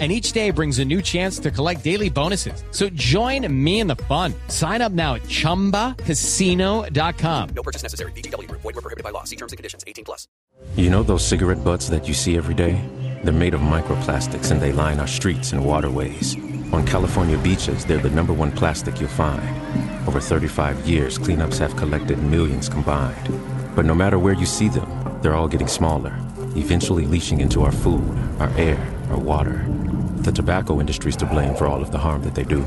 and each day brings a new chance to collect daily bonuses. So join me in the fun. Sign up now at ChumbaCasino.com. No purchase necessary. BGW. Void were prohibited by law. See terms and conditions. 18 plus. You know those cigarette butts that you see every day? They're made of microplastics and they line our streets and waterways. On California beaches, they're the number one plastic you'll find. Over 35 years, cleanups have collected millions combined. But no matter where you see them, they're all getting smaller, eventually leaching into our food, our air, our water. The tobacco industry's to blame for all of the harm that they do.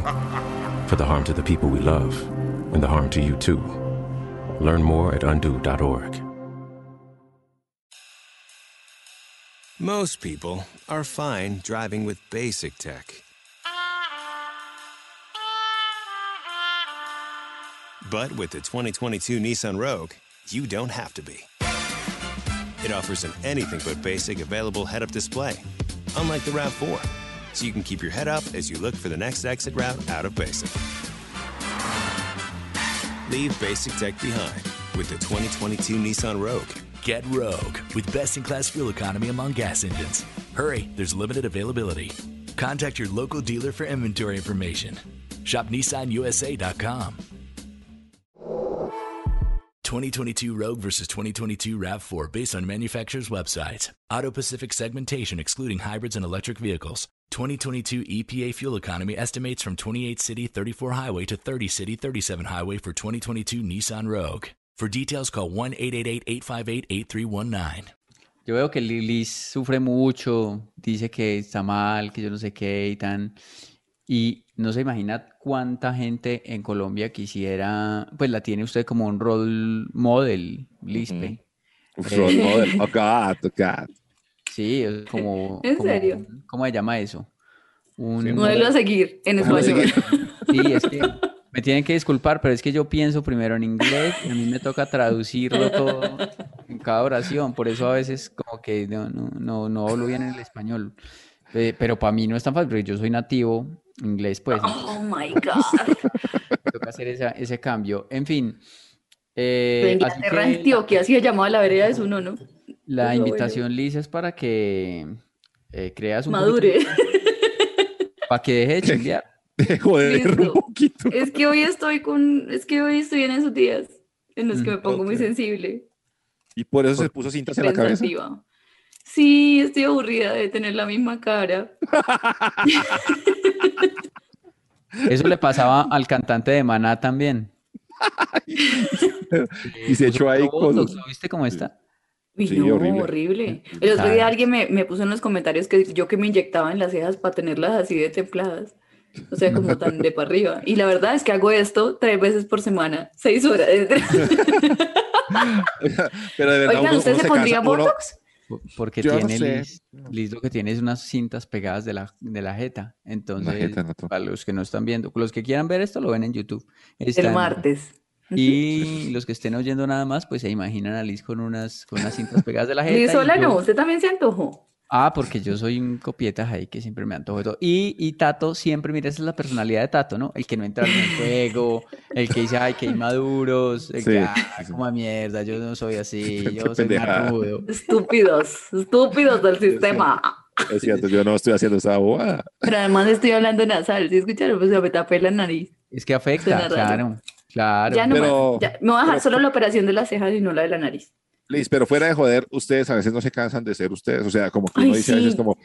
For the harm to the people we love, and the harm to you too. Learn more at undo.org. Most people are fine driving with basic tech. But with the 2022 Nissan Rogue, you don't have to be. It offers an anything but basic available head up display, unlike the RAV4, so you can keep your head up as you look for the next exit route out of basic. Leave basic tech behind with the 2022 Nissan Rogue. Get Rogue with best in class fuel economy among gas engines. Hurry, there's limited availability. Contact your local dealer for inventory information. Shop NissanUSA.com. 2022 Rogue versus 2022 RAV4 based on manufacturer's websites. Auto Pacific segmentation excluding hybrids and electric vehicles. 2022 EPA fuel economy estimates from 28 city 34 highway to 30 city 37 highway for 2022 Nissan Rogue. For details, call 1 888 858 8319. Yo veo que Lilis sufre mucho, dice que está mal, que yo no sé qué y tan. Y no se imagina cuánta gente en Colombia quisiera, pues la tiene usted como un role model, Lispe. Role Eh, model. Oh, God, oh, God. Sí, es como. ¿En como- serio? ¿Cómo se llama eso? Un Modelo a seguir en Modelo a español. Sí, es que me tienen que disculpar, pero es que yo pienso primero en inglés y a mí me toca traducirlo todo en cada oración. Por eso a veces como que no, no, no, no hablo bien en el español. Eh, Pero para mí no es tan fácil, porque yo soy nativo inglés, pues Oh my God. toca hacer esa- ese cambio. En fin. De eh, así Inglaterra, que Antioquia, así se llamaba la vereda de su no, ¿no? la Eso, invitación, Liz, es para que eh, creas un Madure. para que deje de chimbear. De joder un poquito. Es que hoy estoy con, es que hoy estoy en esos días en los que Mm, me pongo muy sensible, Y por eso se puso cintas en la cabeza. Sí, estoy aburrida de tener la misma cara. Eso le pasaba al cantante de Maná también. Y se echó ahí Botox, ¿lo ¿Viste cómo está? Uy, Sí, no, horrible. horrible. El otro día alguien me, me puso en los comentarios que yo que me inyectaba en las cejas para tenerlas así de templadas. O sea, como tan de para arriba. Y la verdad es que hago esto tres veces por semana, seis horas. Pero de verdad, Oigan, ¿usted uno se pondría cansa, uno- Botox? Po- Porque Yo no tiene sé. Liz, Liz lo que tiene es unas cintas pegadas de la, de la jeta. Entonces, jeta, no to- para los que no están viendo, los que quieran ver esto lo ven en YouTube. El martes. Y los que estén oyendo nada más, pues se imaginan a Liz con unas, con unas cintas pegadas de la jeta. Liz sola yo- no, usted también se antojó. Ah, porque yo soy un copieta ahí que siempre me antojo de todo. Y, y Tato siempre, mira, esa es la personalidad de Tato, ¿no? El que no entra en el juego, el que dice, ay, que inmaduros, el Sí, que, ah, como a mierda, yo no soy así, Qué yo soy pendejada. más rudo. Estúpidos, estúpidos del sistema. Es cierto, yo no estoy haciendo esa bobada. Pero además estoy hablando nasal, ¿sí escucharon? Pues me tapé la nariz. Es que afecta, claro, claro. Ya no Pero- más. ya, me voy a dejar pero- solo la operación de las cejas y no la de la nariz. Liz, pero fuera de joder, ustedes a veces no se cansan de ser ustedes. O sea, como que uno Ay, dice a veces como,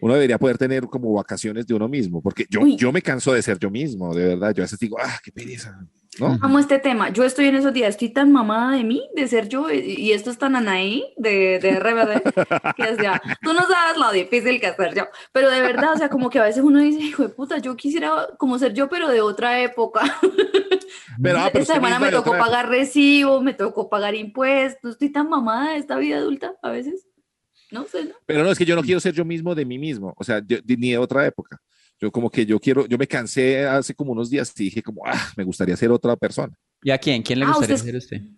uno debería poder tener como vacaciones de uno mismo, porque yo, Uy. yo me canso de ser yo mismo, de verdad. Yo a veces digo, ah, qué pereza, ¿no? Amo este tema. Yo estoy en esos días, estoy tan mamada de mí, de ser yo, y, esto es tan Anaí de, de RBD, que tú no sabes lo difícil que es ser yo. Pero de verdad, o sea, como que a veces uno dice, hijo de puta, yo quisiera como ser yo, pero de otra época. Pero, ah, pero Esta semana me tocó pagar recibo, me tocó pagar impuestos, estoy tan mamada de esta vida adulta a veces. No sé, ¿no? Pero no, es que yo no quiero ser yo mismo de mí mismo, o sea, yo- ni de otra época. Yo como que yo quiero, yo me cansé hace como unos días y dije como, ah, me gustaría ser otra persona. ¿Y a quién? ¿Quién le Ah, gustaría usted es- ser usted?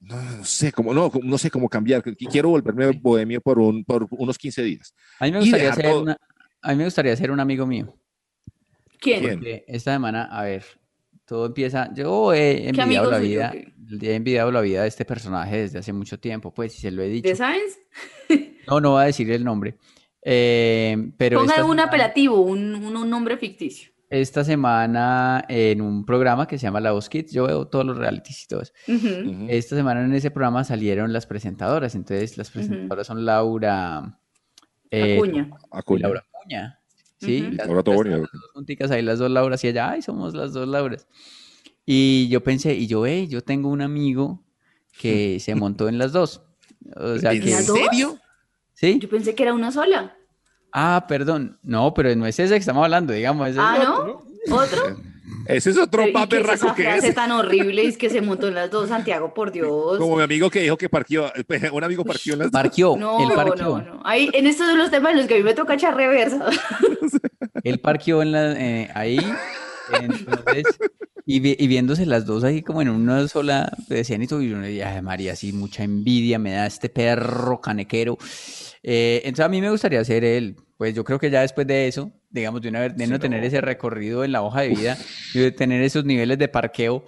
No, no sé cómo, no, no sé cómo cambiar. Qu- Quiero volverme bohemio por, un, por unos 15 días. A mí me gustaría ser todo. una- a mí me gustaría ser un amigo mío. ¿Quién? Esta semana, a ver, todo empieza. Yo he envidiado la vida, he envidiado la vida de este personaje desde hace mucho tiempo, pues, y se lo he dicho. ¿De? No, no voy a decir el nombre. Eh, pero Ponga un semana- apelativo, un, un- un nombre ficticio. esta semana en un programa que se llama La Voz Kids, yo veo todos los realities y todo eso. Esta semana en ese programa salieron las presentadoras, entonces las presentadoras son Laura eh, Acuña. Acuña. Laura Acuña. Sí, las, Laura Toboni, las- dos junticas ahí, las dos Lauras, y ella, ay, somos las dos Lauras. Y yo pensé, y yo, eh, yo tengo un amigo que se montó en las dos. O sea ¿En serio? ¿sí? Yo pensé que era una sola. Ah, perdón. No, pero no es ese que estamos hablando, digamos. ese es Ah, otro. ¿no? ¿Otro? Ese es otro Pero, ¿y más es berraco esa que frase ese. tan horrible es que se montó en las dos, Santiago, por Dios. Como mi amigo que dijo que parqueó, un amigo parqueó en las Parqueó, No, él parqueó. no, no. Ahí, en estos son los temas en los que a mí me toca echar reversa. Él parqueó en la, eh, ahí, entonces, y, vi- y viéndose las dos ahí como en una sola, decían y todo, y "Ay, María, sí, mucha envidia me da este perro canequero. Eh, entonces a mí me gustaría ser él, pues yo creo que ya después de eso, digamos, de, una, vez- de no tener ese recorrido en la hoja de vida, y de tener esos niveles de parqueo,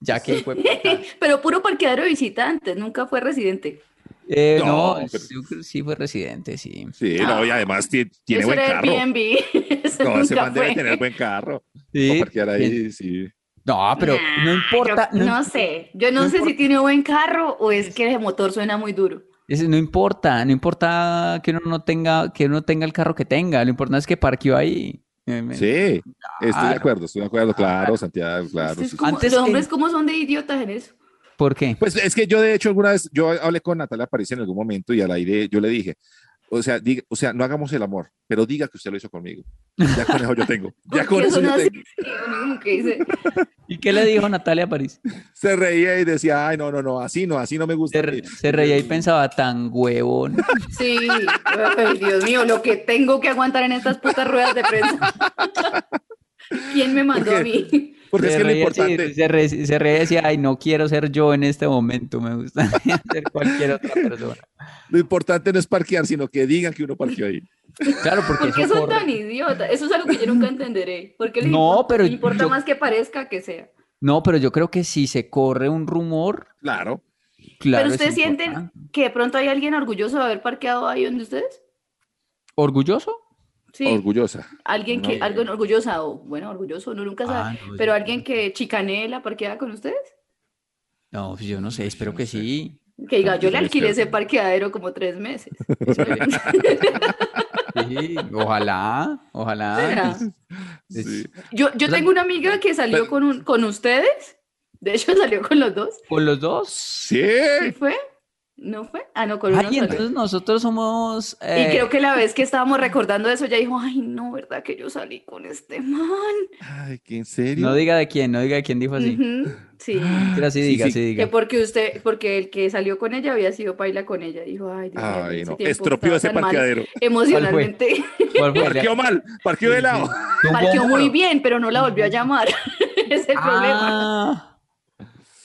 ya que fue... Pero puro parqueadero de visitantes, nunca fue residente. Eh, No, no, pero- yo creo que sí fue residente, sí. Sí, no, y además ti- tiene buen carro. No, ese man debe fue. tener buen carro. Sí, Para parquear ahí, bien. sí. No, pero Nah, no importa, yo no no sé. Yo no, no sé importa. si tiene buen carro o es que el motor suena muy duro. Ese no importa, no importa que uno no tenga, que uno tenga el carro que tenga, lo importante es que parqueó ahí. Sí, estoy de Claro. acuerdo, estoy de acuerdo, claro, Santiago, claro. Sí. como- Antes los que- hombres, ¿cómo son de idiotas en eso? ¿Por qué? Pues es que yo de hecho alguna vez, yo hablé con Natalia París en algún momento y al aire yo le dije, o sea, diga, o sea, no hagamos el amor, pero diga que usted lo hizo conmigo. Ya con eso yo tengo. Ya con eso yo tengo. ¿Y qué le dijo Natalia París? Se reía y decía, ay, no, no, no, así no, así no me gusta. Se, re- se reía y pensaba tan huevón. sí, ay, Dios mío, lo que tengo que aguantar en estas putas ruedas de prensa. ¿Quién me mandó a mí? Porque es que lo reía importante, se, re- se reía y decía, ay, no quiero ser yo en este momento, me gustaría ser cualquier otra persona. lo importante no es parquear, sino que digan que uno parqueó ahí. Claro, porque ¿Por qué son corre. tan idiotas? Eso es algo que yo nunca entenderé. ¿Por qué les No, importa, pero importa yo- más que parezca que sea? No, pero yo creo que si se corre un rumor, Claro. claro. pero es ustedes sienten que de pronto hay alguien orgulloso de haber parqueado ahí donde ustedes? ¿Orgulloso? Sí. Orgullosa. Alguien que, No. algo orgullosa o, bueno, orgulloso, uno nunca sabe. Ah, no, pero alguien que chicanee la parqueada con ustedes. No, pues yo no sé, espero que sí. Que diga, yo le alquilé ese parqueadero como tres meses. Sí, ojalá, ojalá. Yo, yo O sea, tengo una amiga que salió con, un- con ustedes. De hecho, salió con los dos. ¿Con los dos? Sí. ¿Sí fue? ¿No fue? Ah, no, con uno Ay, entonces nosotros somos... Y eh, creo que la vez que estábamos recordando eso, ella dijo, ay, no, ¿verdad que yo salí con este man? Ay, ¿qué en serio? No diga de quién, no diga de quién dijo así. Ujú, Sí. Pero sí Sí, diga, sí. sí Que porque usted, porque el que salió con ella había sido paila con ella. Dijo, ay, Dios Ay, no. Estropeó ese mal parqueadero. Emocionalmente. ¿Cuál fue? Parqueó mal, parqueó de lado. Parqueó muy bien, pero no la volvió a llamar. es el problema. Ah, Pa-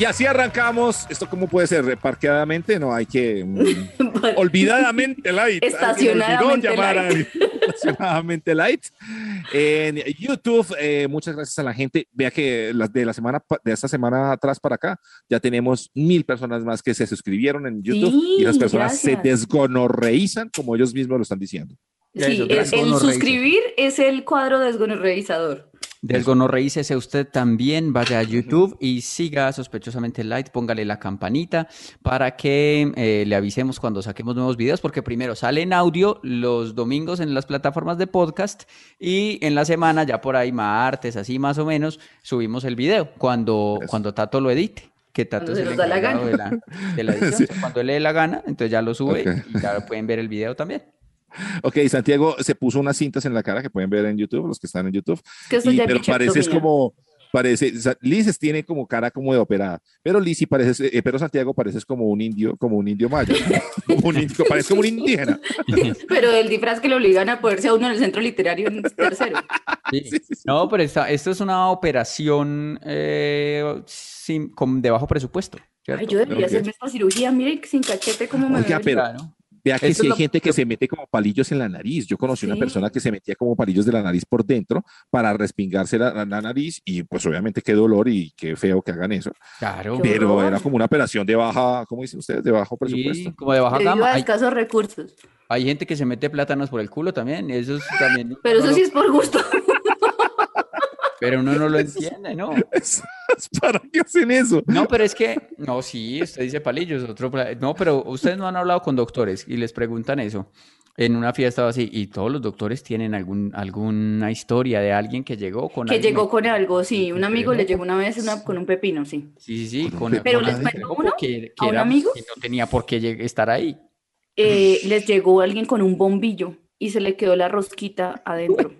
Y así arrancamos. ¿Esto cómo puede ser? ¿Parqueadamente? No, hay que... mm, olvidadamente light. Estacionadamente llamar a light. alguien. Estacionadamente light. En YouTube, eh, muchas gracias a la gente. Vea que las de la semana de esta semana atrás para acá ya tenemos mil personas más que se suscribieron en YouTube Sí, y las personas se gracias. desgonorreizan como ellos mismos lo están diciendo. Sí, eso, el, el suscribir es el cuadro desgonorreizador. Desgonorreícese usted también, vaya a YouTube y siga sospechosamente light, póngale la campanita para que eh, le avisemos cuando saquemos nuevos videos, porque primero sale en audio los domingos en las plataformas de podcast y en la semana, ya por ahí martes, así más o menos, subimos el video cuando, Eso. cuando Tato lo edite. que Tato se el nos da la encargado de la, de la edición. Sí. O sea, Cuando él le dé la gana, entonces ya lo sube y ya pueden ver el video también. Ok, Santiago se puso unas cintas en la cara que pueden ver en YouTube, los que están en YouTube. Es que eso Y- ya es pero pareces como, parece, Liz tiene como cara como de operada, pero Liz sí pareces, eh, pero Santiago pareces como un indio, como un indio maya, como un indio, parece como un indígena. Pero el disfraz que lo obligan a ponerse a uno en el centro literario en tercero. Sí. No, pero esta, esto es una operación eh, sin, con, de bajo presupuesto. ¿cierto? Ay, yo debería hacerme esta cirugía, mire sin cachete cómo me Oiga, veo. pero- Claro. Vea que si hay lo- gente que se mete como palillos en la nariz. Yo conocí una Sí. persona que se metía como palillos de la nariz por dentro para respingarse la, la nariz y pues obviamente qué dolor y qué feo que hagan eso. Claro. Pero horror. era como una operación de baja, ¿cómo dicen ustedes? De bajo presupuesto. Sí, como de baja Debido gama. a Hay, escasos recursos. hay gente que se mete plátanos por el culo también. Eso es también. Pero uno eso no- sí es por gusto. Pero uno no lo entiende, ¿no? ¿Para qué hacen eso? No, pero es que, no, sí, usted dice palillos, otro, no, pero ustedes no han hablado con doctores y les preguntan eso en una fiesta o así, y todos los doctores tienen algún, alguna historia de alguien que llegó con Que algo llegó me- con algo, sí. Un amigo le llegó una vez una- con un pepino, sí. Sí, sí, sí, con, Pero con les que llegó uno, a que un era- amigo. que no tenía por qué estar ahí. Eh, les llegó alguien con un bombillo y se le quedó la rosquita adentro.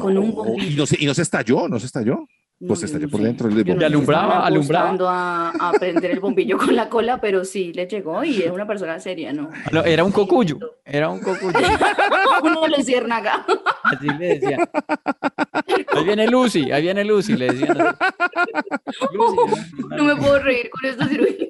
Con un No, y bombillo. no, se, y no se estalló, no se estalló. Pues No, se yo estalló no por sé. dentro el Yo no bombillo. alumbraba, alumbraba. A, a prender el bombillo con la cola, pero sí le llegó y es una persona seria, ¿no? Ah, no, era un cocuyo, era un cocuyo. Uno le ciérnaga. Así le decían. Ahí viene Lucy, ahí viene Lucy, le decían. Lucy, No me puedo reír con esta cirugía.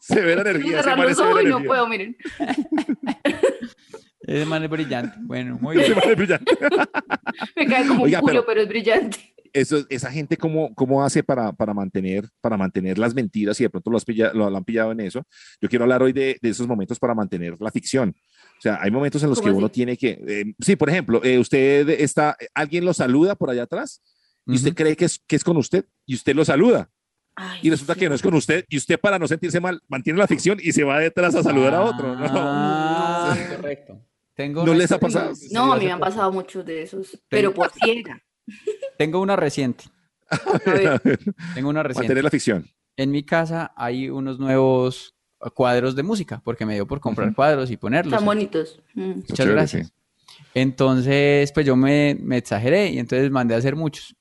Severa Quiero energía, ese cerrar man los ojos y no energía. puedo, miren. Ese man es brillante. Bueno, muy Ese bien. man es brillante. Me cae como Oiga, un culo, pero- pero es brillante. Eso, esa gente cómo, cómo hace para, para, mantener, para mantener las mentiras y de pronto lo, has pilla- lo, lo han pillado en eso. Yo quiero hablar hoy de, de esos momentos para mantener la ficción. O sea, hay momentos en los que ¿Cómo uno así? tiene que, eh, sí, por ejemplo, eh, usted está, alguien lo saluda por allá atrás y usted Ujú. cree que es, que es con usted y usted lo saluda Ay, y resulta que no es con usted y usted para no sentirse mal mantiene la ficción y se va detrás a saludar a otro. ¿no? Ah, correcto. Tengo ¿No les ha pasado? No, a mí me han pasado muchos de esos, pero por ciega. Tengo una reciente. A ver, Tengo una reciente. mantener la ficción. En mi casa hay unos nuevos cuadros de música, porque me dio por comprar cuadros y ponerlos. están bonitos. Mm. Muchas Chévere, gracias. sí. Entonces, pues yo me, me exageré y entonces mandé a hacer muchos.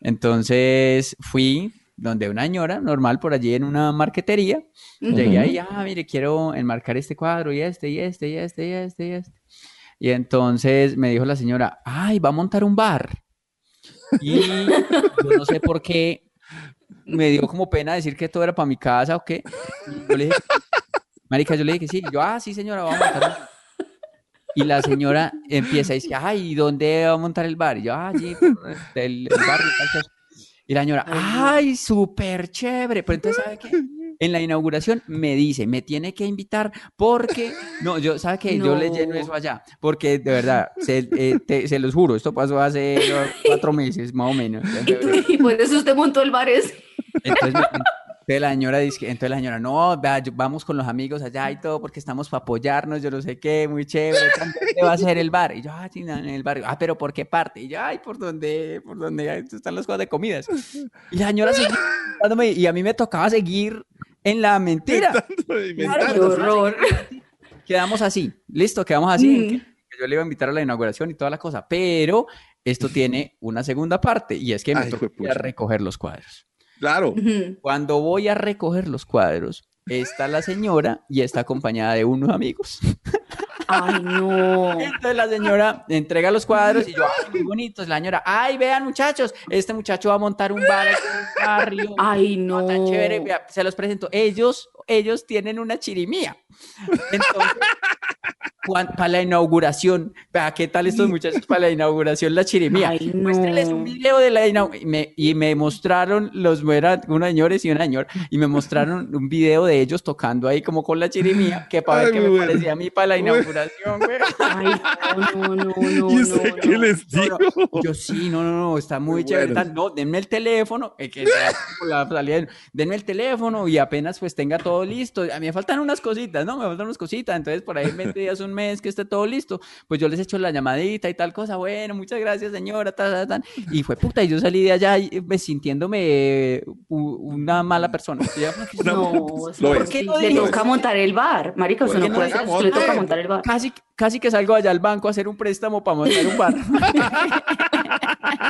Entonces fui donde una señora normal por allí en una marquetería. Llegué ahí, ah, mire, quiero enmarcar este cuadro y este, y este, y este, y este, y este. Y entonces me dijo la señora, ay, va a montar un bar. Y yo no sé por qué me dio como pena decir que todo era para mi casa o qué. Y yo le dije, marica, yo le dije que sí. Y yo, ah, sí, señora, vamos a montar un bar. Y la señora empieza y dice, ay, ¿y dónde va a montar el bar? Y yo, ah, allí, por el, el barrio, tal cosa". Y la señora, ay, súper chévere. Pero entonces, ¿sabe qué? En la inauguración me dice, me tiene que invitar porque, no, yo, ¿sabe qué? Yo le lleno No. eso allá, porque de verdad, se, eh, te- se los juro, esto pasó hace cuatro meses, más o menos. en Y, por eso usted montó el bar ese. Entonces, entonces la señora dice, que- entonces la señora, no, vea, yo- vamos con los amigos allá y todo, porque estamos para apoyarnos, yo no sé qué, muy chévere, ¿cuándo va a ser el bar? Y yo, ah, sí, no, en el barrio, ah, pero ¿por qué parte? Y yo, ay, por donde, por donde están las cosas de comidas. Y la señora seguía y a mí me tocaba seguir en la mentira. Qué Inventando. horror. Quedamos así, listo, quedamos así, Mm. que yo le iba a invitar a la inauguración y toda la cosa, pero esto tiene una segunda parte, y es que me Ay, tocó ir a recoger los cuadros. Claro. Cuando voy a recoger los cuadros, está la señora y está acompañada de unos amigos. Ay, no. Entonces la señora entrega los cuadros y yo, ay, muy bonitos. La señora, ay, vean muchachos, este muchacho va a montar un bar aquí en el barrio. Ay, No, no. tan chévere, vea, se los presento. Ellos, ellos tienen una chirimía. Entonces, para la inauguración, ¿qué tal estos muchachos para la inauguración, la chirimía? Ay, no. Un video de la inauguración. Y me, y me mostraron, los eran unos señores y una señora, y me mostraron un video de ellos tocando ahí como con la chirimía, que para ver qué me bueno. parecía a mí para la inauguración, güey. Ay, no, no, no, no. ¿Y usted no, qué no. les digo? Yo sí, no, no, no, está muy Muy chévere. No, denme el teléfono, eh, que sea como la salida, denme el teléfono y apenas pues tenga todo listo. A mí me faltan unas cositas, ¿no? Me faltan unas cositas. Entonces por ahí me pedías un un mes que esté todo listo. Pues yo les echo la llamadita y tal cosa, bueno, muchas gracias señora, ta, ta, ta. y fue puta, y yo salí de allá y, eh, sintiéndome una mala persona. No, Lo ¿por qué le toca montar el bar? Marica, usted ¿Por no no puede diga, hacer eso, le toca monte? montar el bar. Casi, casi que salgo allá al banco a hacer un préstamo para montar un bar.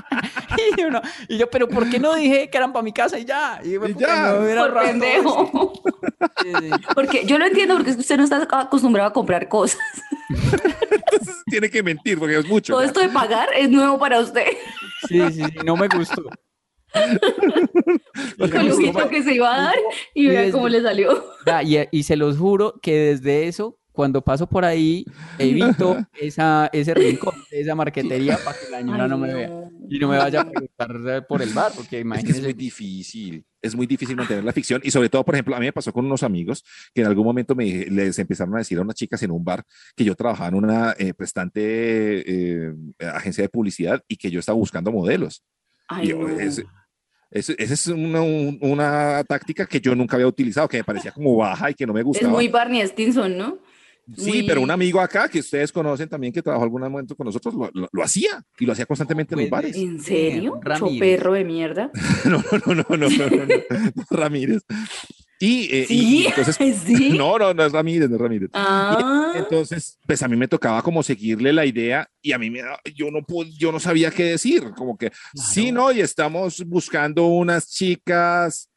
y, uno- y yo, pero ¿por qué no dije que eran para mi casa y ya? Y, yo, Y ya. Por pendejo. eso. Sí, sí. Porque yo lo entiendo porque es que usted no está acostumbrado a comprar cosas. Entonces tiene que mentir porque es mucho. Todo esto de pagar es nuevo para usted. Sí, sí, sí, no me gustó. Con lo que- que se iba a dar y Y vea desde- cómo le salió. Ya, y, y se los juro que desde eso, cuando paso por ahí, evito esa, ese rincón, esa marquetería para que la señora Ay, no me vea. Y no me vaya a preguntar por el bar, porque Es que es muy difícil, es muy difícil mantener la ficción y sobre todo, por ejemplo, a mí me pasó con unos amigos que en algún momento me, les empezaron a decir a unas chicas en un bar que yo trabajaba en una eh, prestante eh, agencia de publicidad y que yo estaba buscando modelos. Ay, Y yo, ese- Esa es una, un- una táctica que yo nunca había utilizado, que me parecía como baja y que no me Es gustaba. muy Barney Stinson, ¿no? Sí, muy- pero un amigo acá que ustedes conocen también que trabajó algún momento con nosotros lo, lo- lo hacía y lo hacía constantemente en los Pues, bares. ¿En serio? Ramírez. perro de mierda. No, no, no, no, no, no, no, no, Ramírez. Y, eh, y- Sí, y entonces, sí. no, no, no es Ramírez, no es Ramírez. Ah, Entonces, pues a mí me tocaba como seguirle la idea y a mí me da- yo no pude, yo no sabía qué decir, como que sí, no, y estamos buscando unas chicas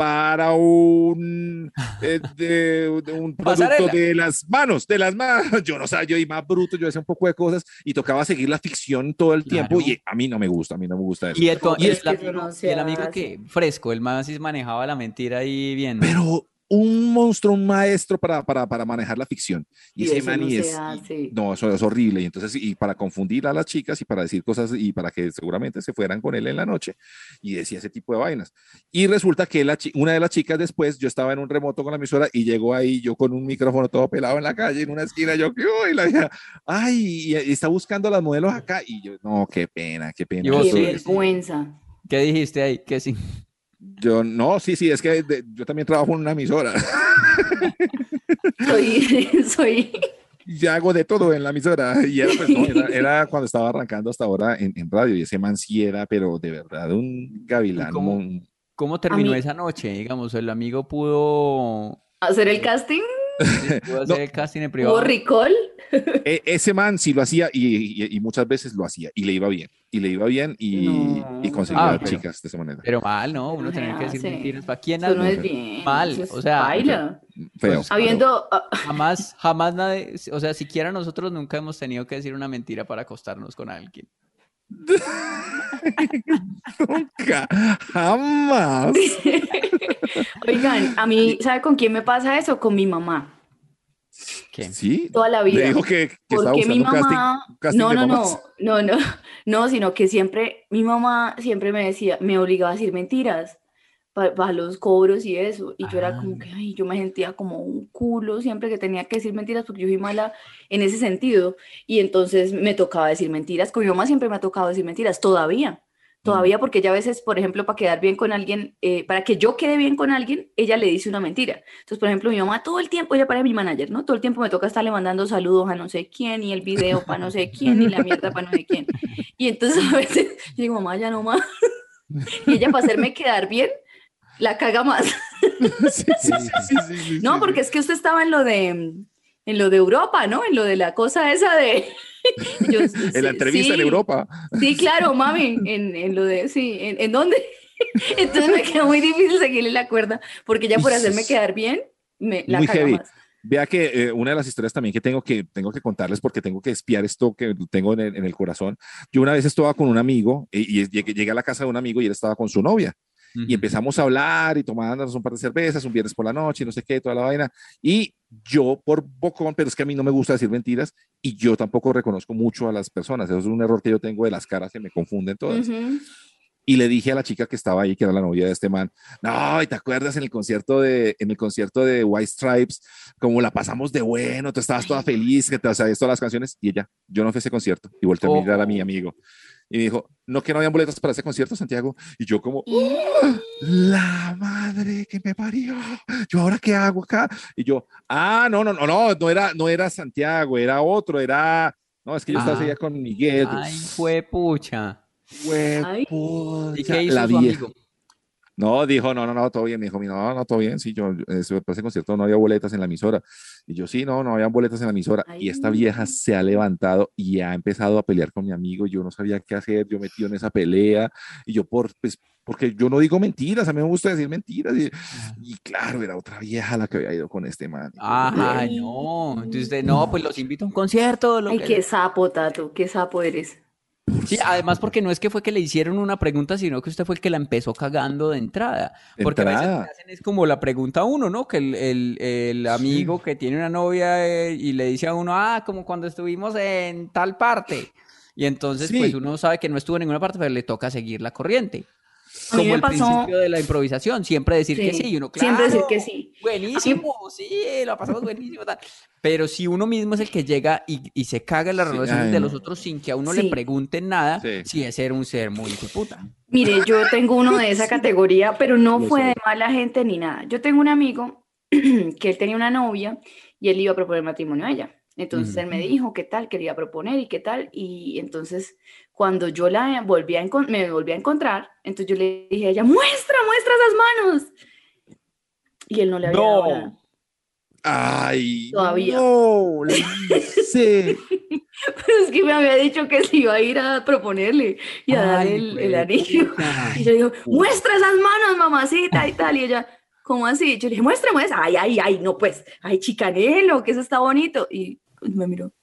para un eh, de, de un producto Pasarela. de las manos, de las manos. Yo no sabía, yo y más bruto, yo hacía un poco de cosas y tocaba seguir la ficción todo el tiempo Claro. y a mí no me gusta, a mí no me gusta eso. Y el, Y el que eso amigo, no y se el amigo que fresco, el man sí manejaba la mentira ahí bien. Pero un monstruo, un maestro para, para, para manejar la ficción. Y, Y ese man no y es, hace. no, eso es horrible. Y entonces, y para confundir a las chicas y para decir cosas y para que seguramente se fueran con él en la noche y decía ese tipo de vainas. Y resulta que la, una de las chicas después, yo estaba en un remoto con la emisora y llegó ahí yo con un micrófono todo pelado en la calle, en una esquina, yo, ¿qué? Y la vieja, ay, y, está buscando a las modelos acá. Y yo, no, qué pena, qué pena. Y vos Qué vergüenza. ¿Qué dijiste ahí? Que sí. Yo, no, sí, sí, es que de- yo también trabajo en una emisora. Soy, soy. ya hago de todo en la emisora. Y era, pues, no, era, era cuando estaba arrancando hasta ahora en, en radio. Y ese man sí era, pero de verdad, un gavilán. cómo? un- ¿Cómo terminó mí- esa noche? Digamos, el amigo pudo, Hacer el casting. pudo hacer No. el casting en Hubo privado. recall. e- ese man sí lo hacía y, y- y muchas veces lo hacía y le iba bien. Y le iba bien y, No. y conseguía Ah, pero- chicas de esa manera. Pero mal, ¿no? Uno tener que decir hace. mentiras. ¿Para quién? Eso no es bien. Mal, eso o sea, baila. Feo. pues, Habiendo. ah, Jamás, jamás nadie, o sea, siquiera nosotros nunca hemos tenido que decir una mentira para acostarnos con alguien. Nunca, jamás. Oigan, a mí, ¿sabe con quién me pasa eso? Con mi mamá. ¿Qué? Sí. Toda la vida. Le dijo que, que Porque mi casting. mamá, casting no, no, no, no, no, no, sino que siempre, mi mamá siempre me decía, me obligaba a decir mentiras para los cobros y eso, y yo era como que, ay, yo me sentía como un culo siempre que tenía que decir mentiras porque yo soy mala en ese sentido, y entonces me tocaba decir mentiras, con mi mamá siempre me ha tocado decir mentiras, todavía, todavía porque ella a veces, por ejemplo, para quedar bien con alguien, eh, para que yo quede bien con alguien, ella le dice una mentira. Entonces, por ejemplo, mi mamá todo el tiempo, ella para mi manager, ¿no? Todo el tiempo me toca estarle mandando saludos a no sé quién y el video para no sé quién y la mierda para no sé quién. Y entonces a veces yo digo, mamá, ya no más. Y ella para hacerme quedar bien, la caga más. Sí, sí, No, porque es que usted estaba en lo de en lo de Europa, ¿no? En lo de la cosa esa de Yo, En la entrevista en Europa. Sí, claro, mami, en, en lo de, sí, ¿en, en dónde? Entonces me quedó muy difícil seguirle la cuerda, porque ya por hacerme quedar bien, me la Muy caga heavy. más. Vea que eh, una de las historias también que tengo que tengo que contarles porque tengo que espiar esto que tengo en el, en el corazón. Yo una vez estaba con un amigo eh, y, y llegué a la casa de un amigo y él estaba con su novia y empezamos a hablar y tomándonos un par de cervezas un viernes por la noche y no sé qué, toda la vaina. Y yo por bocón, pero es que a mí no me gusta decir mentiras y yo tampoco reconozco mucho a las personas. Eso es un error que yo tengo de las caras que me confunden todas. Y le dije a la chica que estaba ahí, que era la novia de este man, no, ¿y te acuerdas en el concierto de, en el concierto de White Stripes, como la pasamos de bueno, tú estabas toda feliz, que te sabías todas las canciones? Y ella, yo no fui a ese concierto. Y volteé a Oh. mirar a mi amigo. Y me dijo, no, que no habían boletas para ese concierto, Santiago. Y yo como, ¡Ah! la madre que me parió. Yo ahora qué hago acá? Y yo, ah, no, no, no, no, no era, no era Santiago, era otro, era, no, es que yo estaba Ah. allá con Miguel. Ay, fue pucha. Fue Ay. pucha, ¿Y qué hizo la su vieja. amigo? No, dijo, no, no, no, todo bien. Me dijo, no, no, todo bien. Sí, yo, ese, para ese concierto no había boletas en la emisora. Y yo, sí, no, no había boletas en la emisora. Y esta vieja se ha levantado y ha empezado a pelear con mi amigo. Yo no sabía qué hacer. Yo metido en esa pelea. Y yo, por, pues, porque yo no digo mentiras. A mí me gusta decir mentiras. Y, y claro, era otra vieja la que había ido con este man. Ay, no. Entonces, no, pues los invito a un concierto. lo Ay, que- qué sapo, Tato, qué sapo eres. Sí, además porque no es que fue que le hicieron una pregunta, sino que usted fue el que la empezó cagando de entrada. Porque a veces entrada. le hacen es como la pregunta a uno, ¿no? Que el, el- el amigo que tiene una novia eh, y le dice a uno, ah, como cuando estuvimos en tal parte. Y entonces, Sí. pues uno sabe que no estuvo en ninguna parte, pero le toca seguir la corriente. A mí Como me el pasó- principio de la improvisación, siempre decir que Sí, sí, y uno, siempre decir "Claro, que sí". Buenísimo, sí, lo pasamos buenísimo. tal. Pero si uno mismo es el que llega y, y se caga en las Sí, relaciones ay, de los otros sin que a uno Sí. le pregunten nada, Sí. sí es ser un ser muy hijo de puta. Mire, yo tengo uno de esa categoría, pero no fue de mala gente ni nada. Yo tengo un amigo que él tenía una novia y él iba a proponer matrimonio a ella. Entonces él me dijo qué tal, quería proponer y qué tal. Y entonces cuando yo la volví a me volví a encontrar, entonces yo le dije a ella, muestra, muestra esas manos. Y él no le había dado No. nada. Ay, Todavía. no, Lice. Pero es que me había dicho que se iba a ir a proponerle y a darle el, el anillo. Y yo digo, muestra esas manos, mamacita, y tal. Y ella, ¿cómo así? Yo le dije, muestra, muestra. Ay, ay, ay, no, pues, ay, chicanelo, que eso está bonito. Y me miró.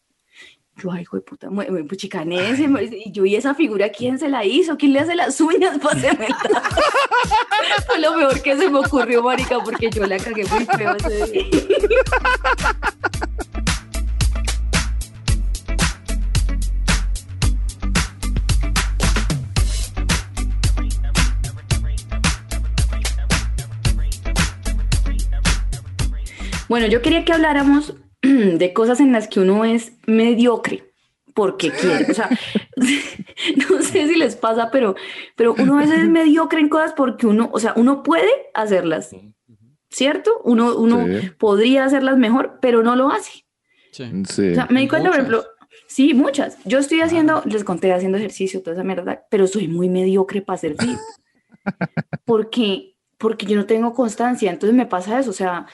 Yo, ay, hijo de puta, pues chicanese. Y yo, ¿y esa figura quién se la hizo? ¿Quién le hace las uñas para cementar? Fue lo mejor que se me ocurrió, marica, porque yo la cagué muy feo ese día. Bueno, yo quería que habláramos de cosas en las que uno es mediocre porque quiere. O sea, no sé si les pasa, pero, pero uno a veces es mediocre en cosas porque uno, o sea, uno puede hacerlas, ¿cierto? Uno, uno Sí. podría hacerlas mejor, pero no lo hace. Sí. O sea, me di cuenta, por muchas. ejemplo, sí, muchas. Yo estoy haciendo, les conté haciendo ejercicio, toda esa mierda, pero soy muy mediocre para hacer fit. porque, porque yo no tengo constancia, entonces me pasa eso, o sea,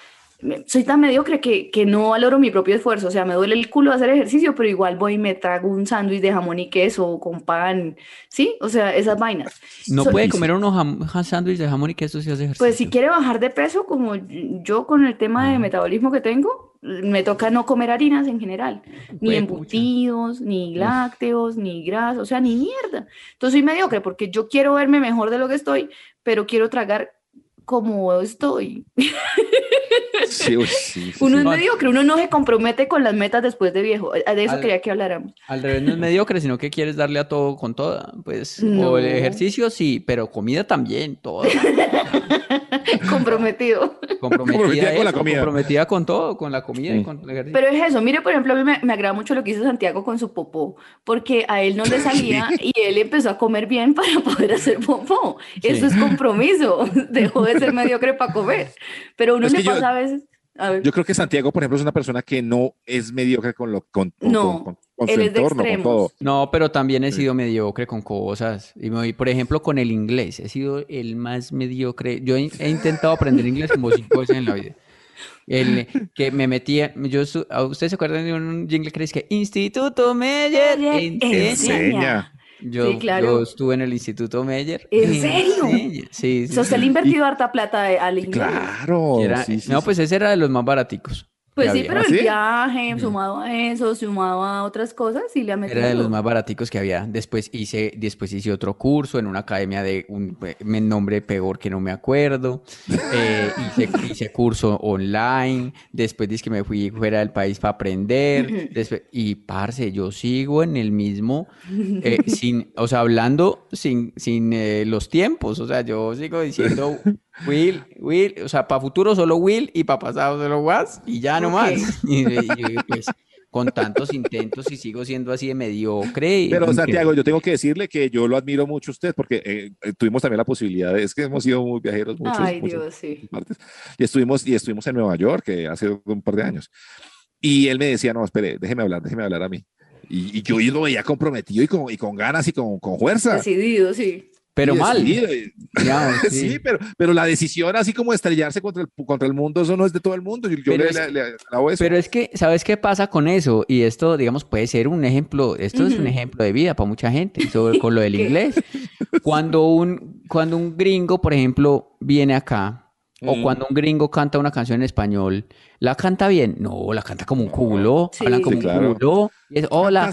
soy tan mediocre que, que no valoro mi propio esfuerzo, o sea, me duele el culo hacer ejercicio, pero igual voy y me trago un sándwich de jamón y queso con pan, ¿sí? O sea, esas vainas. No So- puede comer unos sándwiches de jamón y queso si hace ejercicio. Pues si quiere bajar de peso, como yo con el tema de metabolismo que tengo, me toca no comer harinas en general, ni embutidos, ni lácteos, ni grasa, o sea, ni mierda. Entonces soy mediocre porque yo quiero verme mejor de lo que estoy, pero quiero tragar como estoy. Sí, uy, sí, sí, Uno sí. es mediocre, uno no se compromete con las metas después de viejo. De eso Al- quería que habláramos. Al revés, no es mediocre, sino que quieres darle a todo con toda. Pues, No. o el ejercicio sí, pero comida también, todo. Comprometido. Comprometida, Comprometida con la comida. comprometida con todo, con la comida y con el ejercicio. Pero es eso, mire, por ejemplo, a mí me, me agrada mucho lo que hizo Santiago con su popó, porque a él no le salía y él empezó a comer bien para poder hacer popó. Eso es compromiso, dejó de ser mediocre para comer. Pero uno Es le yo- pasa a veces, a ver, Yo creo que Santiago, por ejemplo, es una persona que no es mediocre con, lo, con, con- No, con- con él su es de entorno, con todo. No, pero también he Sí. sido mediocre con cosas. Y me voy, por ejemplo, con el inglés. He sido el más mediocre. Yo he, he intentado aprender inglés como cinco veces en la vida. El que me metía, yo, estu- ¿a ¿ustedes se acuerdan de un jingle que dice que Instituto Meyer Meyer enseña? Enseña. Yo, Sí, claro. yo estuve en el Instituto Meyer. ¿En serio? Enseña. Sí, o sí, sea, usted sí. le ha invertido harta plata eh, al inglés. Claro. Era- sí, sí, no, sí. pues ese era de los más baraticos. Pues sí, había. pero ¿Ah, el sí? viaje, sumado a eso, sumado a otras cosas, sí le ha metido. Era de los más baraticos que había. Después hice, después hice otro curso en una academia de un me- nombre peor que no me acuerdo. Eh, hice, hice curso online. Después dije que me fui fuera del país para aprender. Después, y parce, yo sigo en el mismo, eh, sin, o sea, hablando sin, sin eh, los tiempos. O sea, yo sigo diciendo Will, Will, o sea, para futuro solo Will y para pasado solo Was y ya no Ok. más. Y, y- y, pues, con tantos intentos y sigo siendo así de mediocre. y- Pero aunque- Santiago, yo tengo que decirle que yo lo admiro mucho a usted porque eh, eh, tuvimos también la posibilidad, de- es que hemos sido muy viajeros muchos, Ay, muchas Dios, sí. partes, y estuvimos, y estuvimos en Nueva York eh, hace un par de años. Y él me decía, no, espere, déjeme hablar, déjeme hablar a mí. Y, y yo lo veía comprometido y con, y con ganas y con, con fuerza. Decidido, sí. Pero Y mal. Sí, sí. pero, pero la decisión así como de estrellarse contra el, contra el mundo, eso no es de todo el mundo. Yo, yo Pero le, es- le- le alabo eso. Pero es que, ¿sabes qué pasa con eso? Y esto, digamos, puede ser un ejemplo, esto es un ejemplo de vida para mucha gente, sobre con lo del inglés. Cuando un, cuando un gringo, por ejemplo, viene acá, o Mm. cuando un gringo canta una canción en español, ¿la canta bien? No, la canta como un culo, Sí. hablan como Sí, un claro. culo. y es, hola,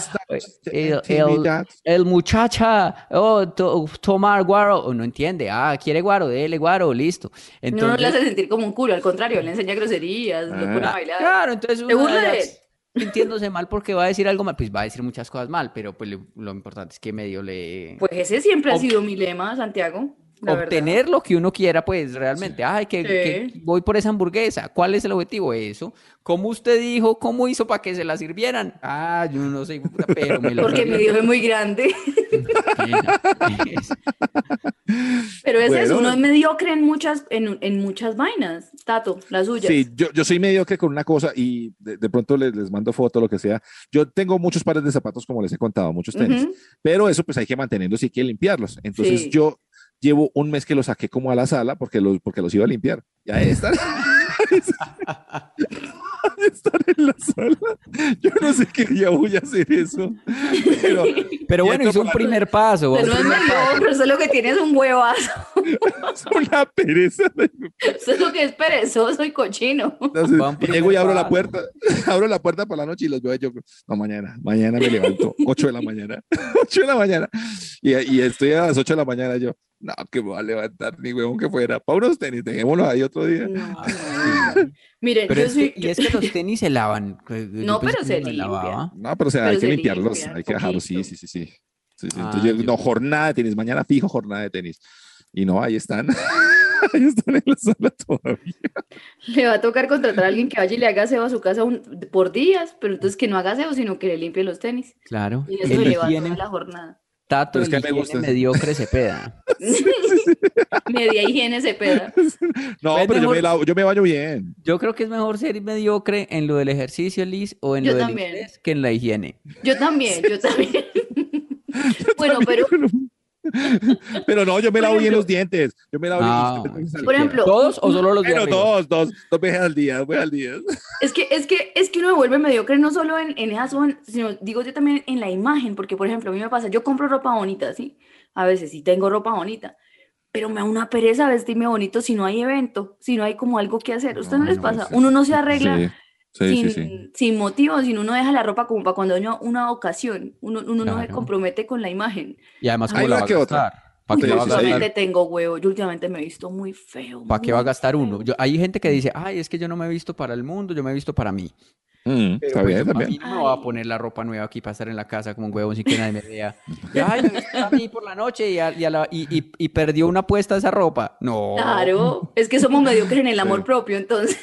el, el- el muchacha, oh, to- tomar guaro, no entiende, ah, quiere guaro, dele guaro, listo. no, no Entonces, le hace sentir como un culo, al contrario, le enseña groserías, lo pone a Ah. bailar. Claro, entonces uno burla de él. sintiéndose mal porque va a decir algo mal, pues va a decir muchas cosas mal, pero pues lo, lo importante es que medio le Pues ese siempre ha sido mi lema, Santiago. La verdad. obtener lo que uno quiera, pues realmente, ay, que, voy por esa hamburguesa, ¿cuál es el objetivo? Eso, ¿cómo usted dijo? ¿Cómo hizo para que se la sirvieran? Ah, yo no sé, pero me lo Porque mi Dios es muy grande. Pero ese es, Bueno. uno es mediocre en muchas, en, en muchas vainas. Tato, las suyas. Sí, yo, yo soy mediocre con una cosa y de, de pronto les, les mando foto, lo que sea. Yo tengo muchos pares de zapatos, como les he contado, muchos tenis, pero eso pues hay que mantenerlos y hay que limpiarlos. Entonces Sí. yo llevo un mes que los saqué como a la sala porque los, porque los iba a limpiar. Y ahí están. Están en la sala. Yo no sé qué día voy a hacer eso. Pero, bueno, hizo un para- primer paso. Pero no es eso es lo que tiene es un huevazo. es una pereza. Eso es lo que es perezoso y cochino. Entonces, y llego y abro la puerta, abro la puerta por la noche y los veo yo, no, mañana, mañana me levanto, 8 de la mañana, 8 de la mañana, y, y estoy a las 8 de la mañana yo, no, que me voy a levantar, ni huevón que fuera, para unos tenis, dejémoslos ahí otro día. No, no, no. Miren, Pero yo es soy. que, y es que los tenis se lavan. Yo No, pero se no se lavaba. No, pero o sea, Pero hay que se limpiarlos, limpia, hay que dejarlos, sí, sí, sí, sí. Sí, sí. Ah, Entonces, yo, no, jornada de tenis, mañana fijo jornada de tenis. Y no, ahí están, ahí están en la sala todavía. Le va a tocar contratar a alguien que vaya y le haga aseo a su casa un- por días, pero entonces que no haga aseo, sino que le limpie los tenis. Claro. Y eso El le va toda higiene, la jornada. Tato, es que me higiene gusta. mediocre se peda. Media higiene se peda. No, pero yo me, lavo- yo me baño bien. Yo creo que es mejor ser mediocre en lo del ejercicio, Liz, o en Yo lo del también. inglés que en la higiene. Yo también, yo también. Bueno, pero Pero no, yo me lavo bien los dientes. Yo me lavo Ah, bien. los dientes por ejemplo, ¿Todos o solo los Pero arriba? dos, dos, dos veces al día, dos veces al día. es que, es que, es que uno me vuelve mediocre no solo en, en esas, sino digo yo también en la imagen, porque por ejemplo, a mí me pasa, yo compro ropa bonita, ¿sí? A veces sí tengo ropa bonita, pero me da una pereza vestirme bonito si no hay evento, si no hay como algo que hacer. ¿A usted no, No, les pasa? Uno no se arregla sí, sin, sí, sí. sin motivo, sino uno deja la ropa como para cuando hay una, ocasión, uno, uno no se Claro. compromete con la imagen. Y además, Hay ¿cómo la una va a que otra. gastar? ¿Para qué Sí, va sí, sí. gastar? Últimamente tengo huevo, yo últimamente me he visto muy feo. ¿Para qué va a gastar uno? Yo, hay gente que dice, ay, es que yo no me he visto para el mundo, yo me he visto para mí. Mm, está bien, yo- a también. mí no me voy a poner la ropa nueva aquí para estar en la casa como un huevo sin que nadie me vea. Y, ay, a mí por la noche y, a- y a la- y- y- y perdió una apuesta esa ropa. No. Claro, es que somos mediocres en el amor propio, entonces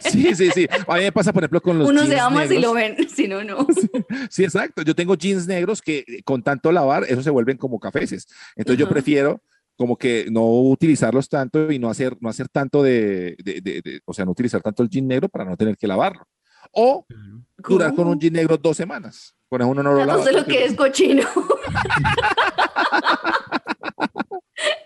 Sí, sí, sí. A mí me pasa, por ejemplo, con los uno jeans se ama si negros. lo ven, si no, no. Sí, exacto. Yo tengo jeans negros que eh, con tanto lavar, esos se vuelven como cafeces. Entonces yo Ajá. prefiero como que no utilizarlos tanto y no hacer, no hacer tanto de, de- de- de- o sea, no utilizar tanto el jean negro para no tener que lavarlo. O durar con un jean negro dos semanas. Con eso uno no lo lava. Entonces lo que es cochino.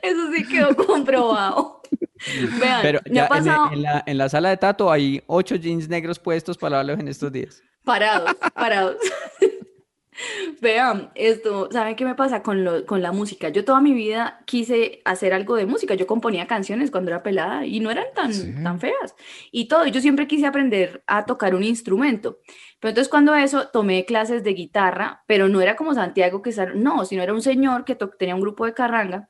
Eso sí quedó comprobado. Vean, Pero ya en, pasado en la, en la sala de Tato hay ocho jeans negros puestos para lavarlos en estos días. parados, parados. Vean, esto, ¿saben qué me pasa con, lo, con la música? Yo toda mi vida quise hacer algo de música. Yo componía canciones cuando era pelada y no eran tan, Sí. tan feas. Y todo, yo siempre quise aprender a tocar un instrumento. Pero entonces cuando eso, tomé clases de guitarra, pero no era como Santiago que no, sino era un señor que to- tenía un grupo de carranga.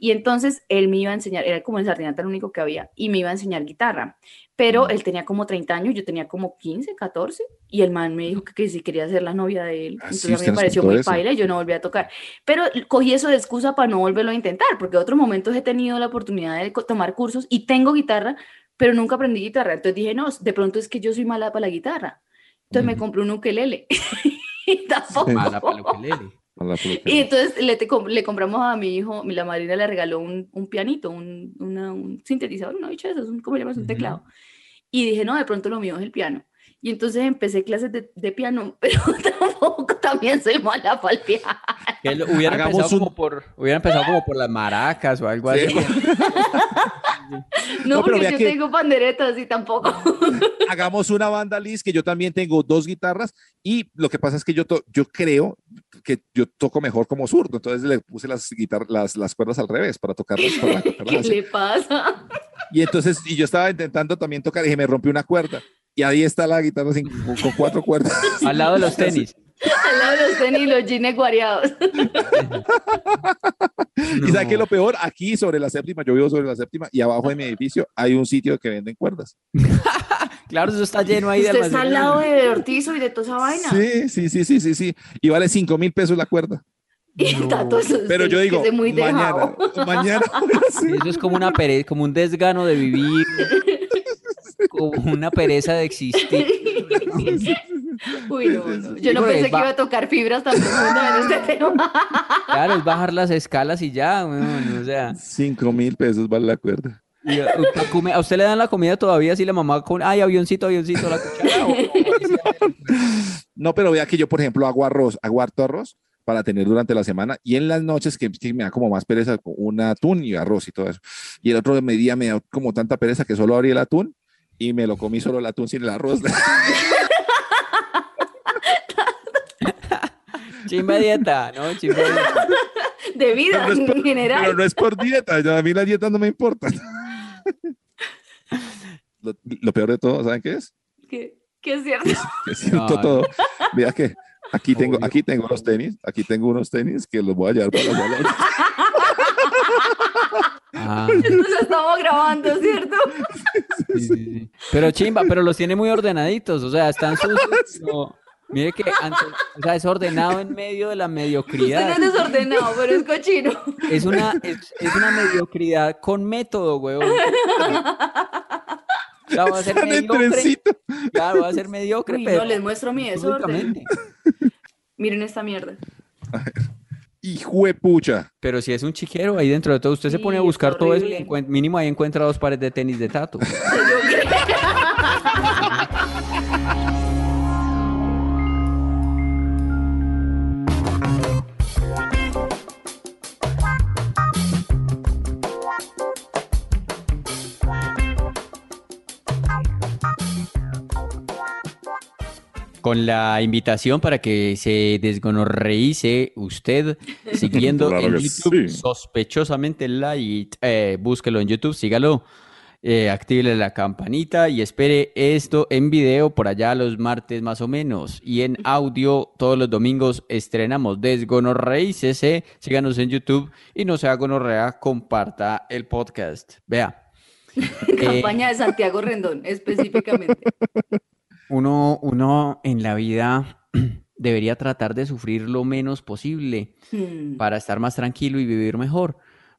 Y entonces él me iba a enseñar, era como el sardinata el único que había, y me iba a enseñar guitarra. Pero él tenía como 30 años, yo tenía como 15, 14, y el man me dijo que, que si quería ser la novia de él. Ah, Entonces sí, a mí me pareció muy paila y yo no volví a tocar. Pero cogí eso de excusa para no volverlo a intentar, porque en otros momentos he tenido la oportunidad de tomar cursos y tengo guitarra, pero nunca aprendí guitarra. Entonces dije, no, de pronto es que yo soy mala para la guitarra. Entonces me compré un ukelele. y tampoco. Mala para el ukelele. Y entonces le, te le compramos a mi hijo, mi- la madrina le regaló un, un pianito, un, una- un sintetizador, una bicha de esas, un, ¿cómo llamas? Un Ujú. teclado. Y dije, no, de pronto lo mío es el piano. Y entonces empecé clases de, de piano, pero tampoco también soy mala para el piano. Que lo- hubiera, Hagamos empezado un- como por, hubiera empezado como por las maracas o algo Sí. así. No, No, pero porque yo que- tengo panderetas y tampoco. Hagamos una banda, Liz, que yo también tengo dos guitarras y lo que pasa es que yo, to- yo creo que yo toco mejor como zurdo, entonces le puse las, guitar las, las cuerdas al revés para tocarlas. Para tocarlas ¿Qué así. le pasa? Y entonces, y yo estaba intentando también tocar y dije, me rompí una cuerda. Y ahí está la guitarra sin- con cuatro cuerdas. Al lado de los tenis. Al lado de los tenis y los jeans guareados. Y sabes que No. lo peor, aquí sobre la séptima, yo vivo sobre la séptima y abajo de mi edificio hay un sitio que venden cuerdas. Claro, eso está lleno ahí de Usted está al lado de Ortizo y de toda esa vaina. Sí, sí, sí, sí, sí, sí. Y vale cinco mil pesos la cuerda. Tato, eso Pero sí, yo digo, es muy mañana, mañana. sí. Eso es como una pereza, como un desgano de vivir, como una pereza de existir. Uy, no, no. Yo no pensé que iba a tocar fibras tan profundas en este tema. Claro, es bajar las escalas y ya, weón, o sea. Cinco mil pesos vale la cuerda. y, uh, pa' comer- ¿A usted le dan la comida todavía si la mamá con, ay, avioncito, avioncito, la cuchara? o- o No, pero vea que yo, por ejemplo, hago arroz, hago harto arroz para tener durante la semana y en las noches que, que me da como más pereza, un atún y arroz y todo eso. Y el otro día me da como tanta pereza que solo abrí el atún y me lo comí solo el atún sin el arroz. Chimba dieta, ¿no? Chimba dieta. De vida Pero no es por- en general. Pero no es por dieta, yo- a mí la dieta no me importa. Lo, lo peor de todo, ¿saben qué es? Que, que es cierto. Que siento Ay. todo. Mira que aquí tengo, aquí tengo los tenis, aquí tengo unos tenis que los voy a llevar para la. Ah, Nos estamos grabando, ¿cierto? sí, sí, sí. Pero chimba, pero los tiene muy ordenaditos, o sea, están sucios. pero mire que antes, o sea, es ordenado en medio de la Usted no mediocridad. es desordenado, pero es cochino. Es una, es, es una mediocridad con método, weón. O sea, va a ser mediocre. trencito. Claro, va a ser mediocre, Uy, pero no, les muestro mi desorden. Miren esta mierda. Hijo de pucha. Pero si es un chiquero ahí dentro de todo, usted se pone a es buscar todo eso y mínimo ahí encuentra dos pares de tenis de tato. Con la invitación para que se desgonorreice usted siguiendo Claro en YouTube sí. sospechosamente light. Eh, búsquelo en YouTube, sígalo, eh, actívele la campanita y espere esto en video por allá los martes más o menos. Y en audio todos los domingos estrenamos Desgonorreícese. Síganos en YouTube y no sea gonorrea, comparta el podcast. Vea. eh, Campaña de Santiago Rendón, específicamente. uno, uno en la vida debería tratar de sufrir lo menos posible Hmm. para estar más tranquilo y vivir mejor.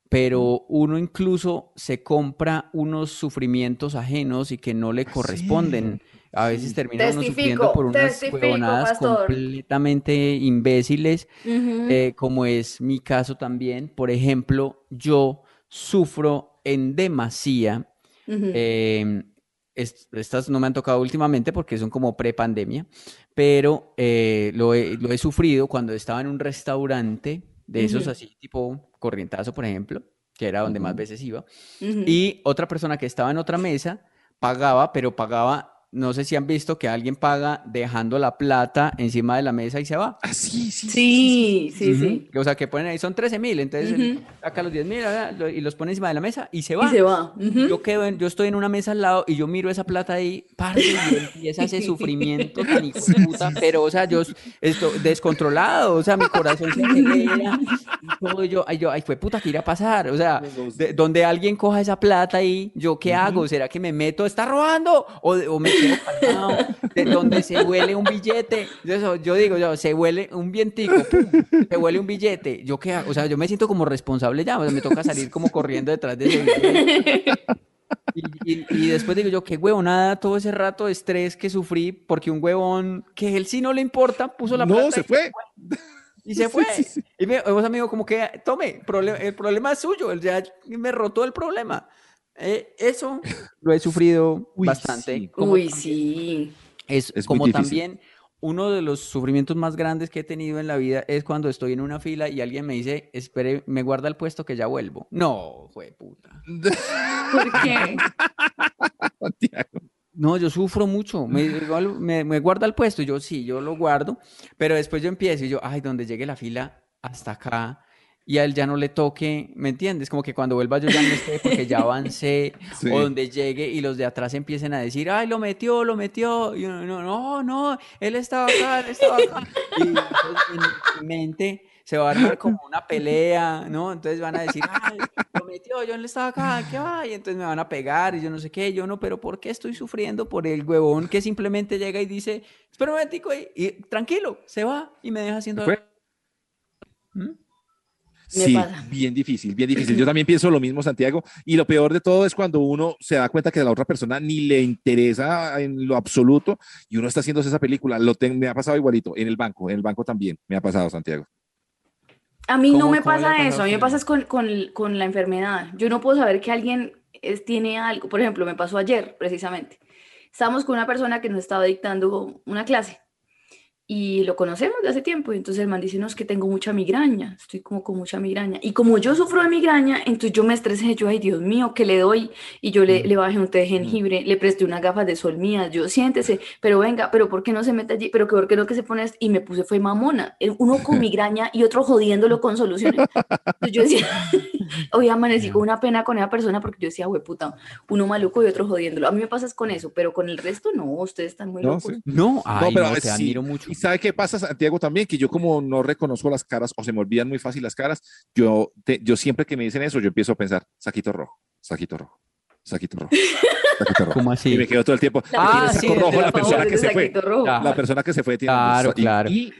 Pero uno incluso se compra unos sufrimientos ajenos y que no le corresponden. A veces termina uno Testifico, sufriendo por unas huevonadas completamente imbéciles, eh, como es mi caso también. Por ejemplo, yo sufro en demasía eh, es- estas no me han tocado últimamente porque son como pre-pandemia, pero eh, lo he, lo he sufrido cuando estaba en un restaurante de esos Ujú. así, tipo Corrientazo, por ejemplo, que era donde más veces iba, y otra persona que estaba en otra mesa pagaba, pero pagaba, no sé si han visto que alguien paga dejando la plata encima de la mesa y se va. Ah, sí, sí, Sí, sí. O sea, que ponen ahí, son 13 mil, entonces él Ujú. saca los 10 mil y los pone encima de la mesa y se Y va. se va. Yo quedo en- yo estoy en una mesa al lado y yo miro esa plata ahí, parce, y empieza ese sufrimiento tan hijo de puta, pero, o sea, yo estoy descontrolado, o sea, mi corazón se acelera y todo, y yo, ay, yo, ay, fue puta, ¿qué irá a pasar? O sea, de- donde alguien coja esa plata ahí, ¿yo qué hago? ¿Será que me meto, está robando? O me de donde se huele un billete, eso, yo digo, yo, se huele un vientico, pum, se huele un billete, ¿yo qué hago? O sea, yo me siento como responsable ya, o sea, me toca salir como corriendo detrás de ese. Y, y- y después digo yo, qué huevonada todo ese rato de estrés que sufrí porque un huevón que él sí no le importa puso la No, plata se y fue. Y se Sí, fue. sí, sí. Y me, vos, amigo, como que, tome, el problema es suyo, él ya me rotó el problema. Eh, eso lo he sufrido Uy, bastante. sí. como Uy, también- sí. Es, como también uno de los sufrimientos más grandes que he tenido en la vida es cuando estoy en una fila y alguien me dice, espere, me guarda el puesto que ya vuelvo. No, fue puta. ¿Por qué? No, yo sufro mucho. Me, igual me, me guarda el puesto. Yo sí, yo lo guardo. Pero después yo empiezo y yo, ay, donde llegue la fila hasta acá y a él ya no le toque, ¿me entiendes? Como que cuando vuelva yo ya no esté porque ya avancé. Sí. O donde llegue y los de atrás empiecen a decir, ay, lo metió, lo metió. Y uno, no, no, no, él estaba acá, él estaba acá. Y entonces en mi mente se va a armar como una pelea, ¿no? Entonces van a decir, ay, lo metió, yo no estaba acá, ¿qué va? Y entonces me van a pegar y yo no sé qué, yo no, pero ¿por qué estoy sufriendo por el huevón que simplemente llega y dice, espera un momentico y, y tranquilo, se va y me deja haciendo... ¿Mm? Me Sí, pasa. bien difícil, bien difícil. Yo también pienso lo mismo, Santiago. Y lo peor de todo es cuando uno se da cuenta que a la otra persona ni le interesa en lo absoluto y uno está haciéndose esa película. Lo ten- me ha pasado igualito en el banco, en el banco también me ha pasado, Santiago. A mí no ¿Cómo- me pasa eso, a mí me con pasa con, con, con la enfermedad. Yo no puedo saber que alguien es- tiene algo. Por ejemplo, me pasó ayer, precisamente. Estábamos con una persona que nos estaba dictando una clase y lo conocemos de hace tiempo. Y entonces el man dice, no, es que tengo mucha migraña, estoy como con mucha migraña. Y como yo sufro de migraña, entonces yo me estresé, yo, ay Dios mío, ¿qué le doy? Y yo le, le bajé un té de jengibre, le presté unas gafas de sol mías, yo, siéntese, pero venga, pero ¿por qué no se mete allí? Pero que ¿por qué no que se pone esto? Y me puse, fue mamona, uno con migraña y otro jodiéndolo con soluciones. Entonces yo decía, hoy amanecí con una pena con esa persona porque yo decía, güey, puta, uno maluco y otro jodiéndolo. A mí me pasa es con eso, pero con el resto no, ustedes están muy No, locos. sí. No, ay, pero no, te sí. admiro mucho. ¿Y sabe qué pasa, Santiago, también? Que yo como no reconozco las caras o se me olvidan muy fácil las caras, yo, te- yo siempre que me dicen eso, yo empiezo a pensar, saquito rojo, saquito rojo, saquito rojo, saquito rojo. ¿Cómo así? Y me quedo todo el tiempo. La Ah, tiene sí, saco rojo la la persona que se fue. rojo. La persona que se fue tiene Claro, y- claro. Y,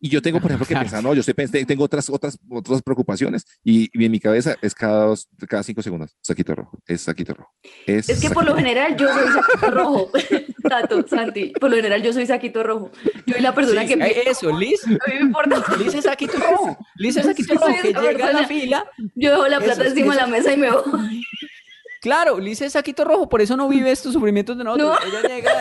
y yo tengo, por ejemplo, que pensar, no, yo estoy tengo otras, otras, otras preocupaciones y, y en mi cabeza es cada dos, cada cinco segundos, saquito rojo, es saquito rojo. Es, Es que por lo rojo. general yo soy saquito rojo. Tato, Santi, por lo general yo soy saquito rojo. Yo soy la persona Sí, que sí, empieza- eso, Liz. a mí me importa. Liz es saquito rojo. Liz es saquito rojo que llega a la fila. Yo dejo la Eso plata es- encima de eso- la mesa y me voy. Claro, Liz es saquito rojo, por eso no vive estos sufrimientos de nosotros. No. Ella llega